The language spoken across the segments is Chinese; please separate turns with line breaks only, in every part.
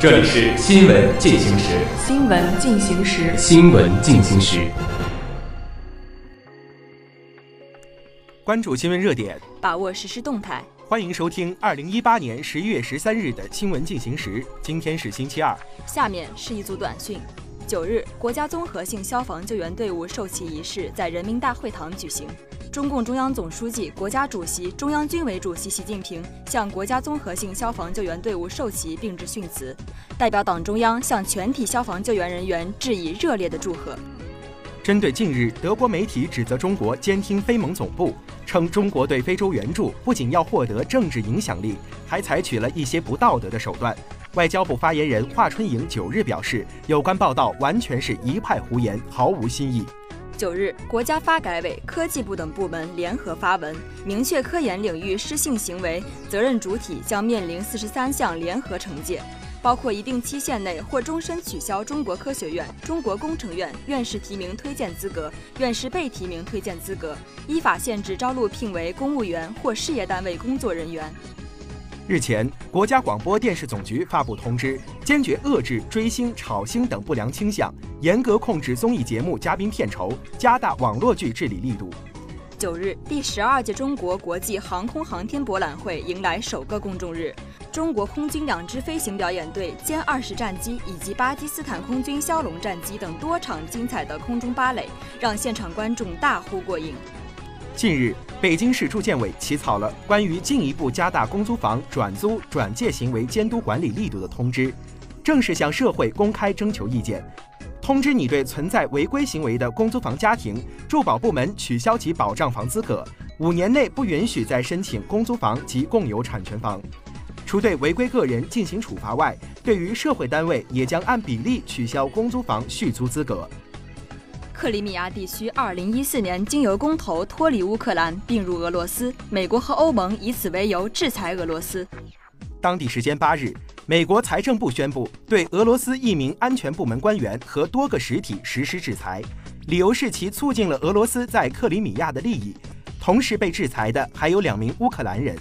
这里是新闻进行时。
新闻进行时。
新闻进行时。
关注新闻热点，
把握实时动态。
欢迎收听二零一八年十一月十三日的新闻进行时。今天是星期二。
下面是一组短讯。九日，国家综合性消防救援队伍授旗仪式在人民大会堂举行。中共中央总书记、国家主席、中央军委主席习近平向国家综合性消防救援队伍授旗并致训词，代表党中央向全体消防救援人员致以热烈的祝贺。
针对近日德国媒体指责中国监听非盟总部，称中国对非洲援助不仅要获得政治影响力，还采取了一些不道德的手段，外交部发言人华春莹九日表示，有关报道完全是一派胡言，毫无新意。
九日，国家发改委、科技部等部门联合发文，明确科研领域失信行为责任主体将面临四十三项联合惩戒，包括一定期限内或终身取消中国科学院、中国工程院院士提名推荐资格、院士被提名推荐资格，依法限制招录聘为公务员或事业单位工作人员。
日前，国家广播电视总局发布通知，坚决遏制追星、炒星等不良倾向，严格控制综艺节目嘉宾片酬，加大网络剧治理力度。
九日，第十二届中国国际航空航天博览会迎来首个公众日，中国空军两支飞行表演队歼二十战机以及巴基斯坦空军枭龙战机等多场精彩的空中芭蕾，让现场观众大呼过瘾。
近日，北京市住建委起草了关于进一步加大公租房转租转借行为监督管理力度的通知，正式向社会公开征求意见。通知拟对存在违规行为的公租房家庭，住保部门取消其保障房资格，五年内不允许再申请公租房及共有产权房。除对违规个人进行处罚外，对于社会单位也将按比例取消公租房续租资格。
克里米亚地区2014年经由公投脱离乌克兰并入俄罗斯，美国和欧盟以此为由制裁俄罗斯。
当地时间八日，美国财政部宣布对俄罗斯一名安全部门官员和多个实体实施制裁，理由是其促进了俄罗斯在克里米亚的利益。同时被制裁的还有两名乌克兰人。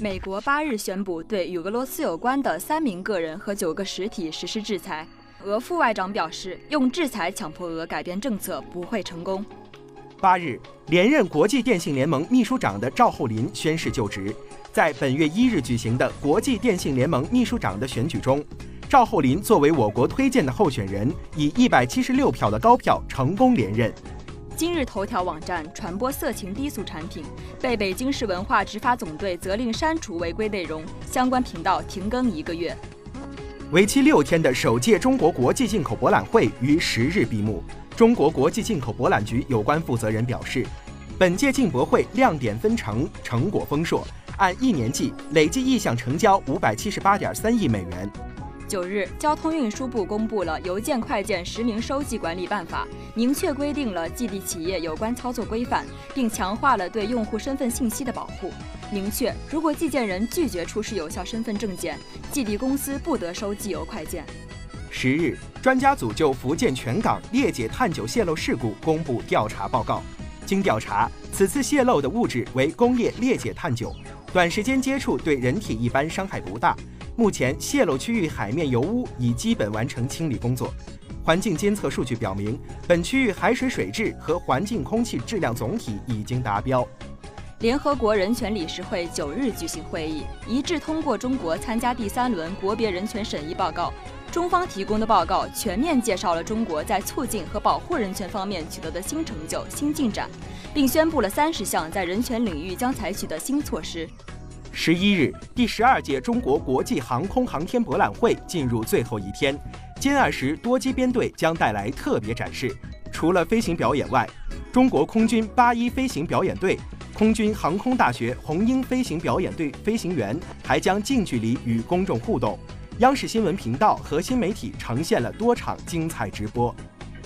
美国八日宣布对与俄罗斯有关的三名个人和九个实体实施制裁。俄副外长表示，用制裁强迫俄改变政策不会成功。
八日，连任国际电信联盟秘书长的赵厚林宣誓就职。在本月一日举行的国际电信联盟秘书长的选举中，赵厚林作为我国推荐的候选人，以一百七十六票的高票成功连任。
今日头条网站传播色情低俗产品，被北京市文化执法总队责令删除违规内容，相关频道停更一个月。
为期六天的首届中国国际进口博览会于十日闭幕。中国国际进口博览局有关负责人表示，本届进博会亮点纷呈，成果丰硕，按一年计，累计意向成交五百七十八点三亿美元。
九日，交通运输部公布了《邮件快件实名收寄管理办法》，明确规定了寄递企业有关操作规范，并强化了对用户身份信息的保护。明确，如果寄件人拒绝出示有效身份证件，寄递公司不得收寄邮快件。
十日，专家组就福建泉港裂解碳九泄漏事故公布调查报告。经调查，此次泄漏的物质为工业裂解碳九，短时间接触对人体一般伤害不大。目前泄漏区域海面油污已基本完成清理工作，环境监测数据表明，本区域海水水质和环境空气质量总体已经达标。
联合国人权理事会九日举行会议，一致通过中国参加第三轮国别人权审议报告。中方提供的报告全面介绍了中国在促进和保护人权方面取得的新成就、新进展，并宣布了三十项在人权领域将采取的新措施。
十一日，第十二届中国国际航空航天博览会进入最后一天，歼二十多机编队将带来特别展示。除了飞行表演外，中国空军八一飞行表演队、空军航空大学红鹰飞行表演队飞行员还将近距离与公众互动。央视新闻频道和新媒体呈现了多场精彩直播。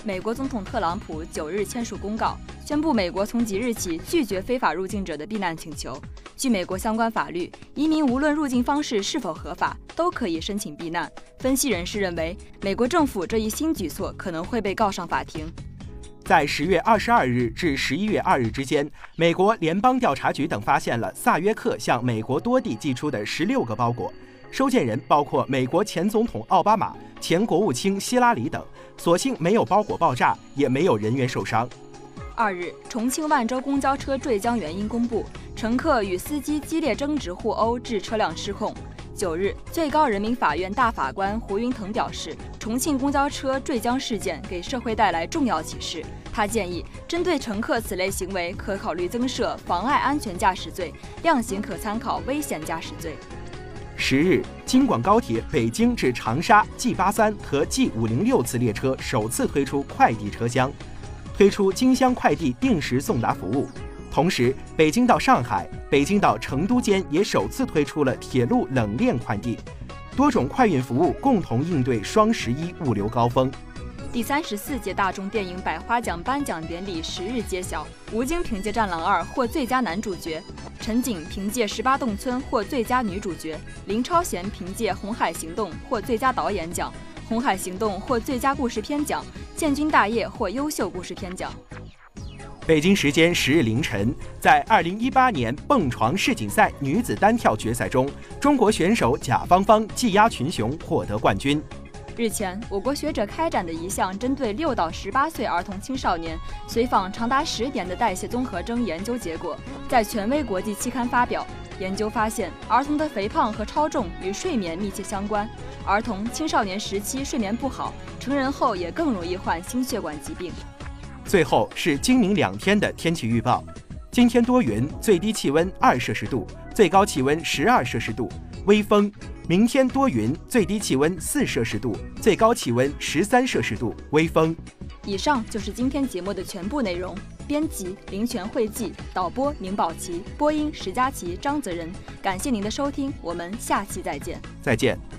美国总统特朗普九日签署公告，宣布美国从即日起拒绝非法入境者的避难请求。据美国相关法律，移民无论入境方式是否合法，都可以申请避难。分析人士认为，美国政府这一新举措可能会被告上法庭。
在十月二十二日至十一月二日之间，美国联邦调查局等发现了萨约克向美国多地寄出的十六个包裹。收件人包括美国前总统奥巴马、前国务卿希拉里等，所幸没有包裹爆炸，也没有人员受伤。
二日，重庆万州公交车坠江原因公布，乘客与司机激烈争执互殴，致车辆失控。九日，最高人民法院大法官胡云腾表示，重庆公交车坠江事件给社会带来重要启示。他建议，针对乘客此类行为，可考虑增设妨碍安全驾驶罪，量刑可参考危险驾驶罪。
十日，京广高铁北京至长沙 G 八三和 G 五零六次列车首次推出快递车厢，推出京香快递定时送达服务。同时，北京到上海、北京到成都间也首次推出了铁路冷链快递，多种快运服务共同应对双十一物流高峰。
第三十四届大众电影百花奖颁奖典礼十日揭晓，吴京凭借《战狼二》获最佳男主角，陈瑾凭借《十八洞村》获最佳女主角，林超贤凭借《红海行动》获最佳导演奖，《红海行动》获最佳故事片奖，《建军大业》获优秀故事片奖。
北京时间十日凌晨，在二零一八年蹦床世锦赛女子单跳决赛中，中国选手贾芳芳技压群雄，获得冠军。
日前，我国学者开展的一项针对六到十八岁儿童青少年随访长达十年的代谢综合征研究结果，在权威国际期刊发表。研究发现，儿童的肥胖和超重与睡眠密切相关，儿童青少年时期睡眠不好，成人后也更容易患心血管疾病。
最后是今明两天的天气预报：今天多云，最低气温二摄氏度，最高气温十二摄氏度，微风。明天多云，最低气温四摄氏度，最高气温十三摄氏度，微风。
以上就是今天节目的全部内容。编辑林泉慧记，导播宁宝琪，播音石佳琪、张泽仁。感谢您的收听，我们下期再见。
再见。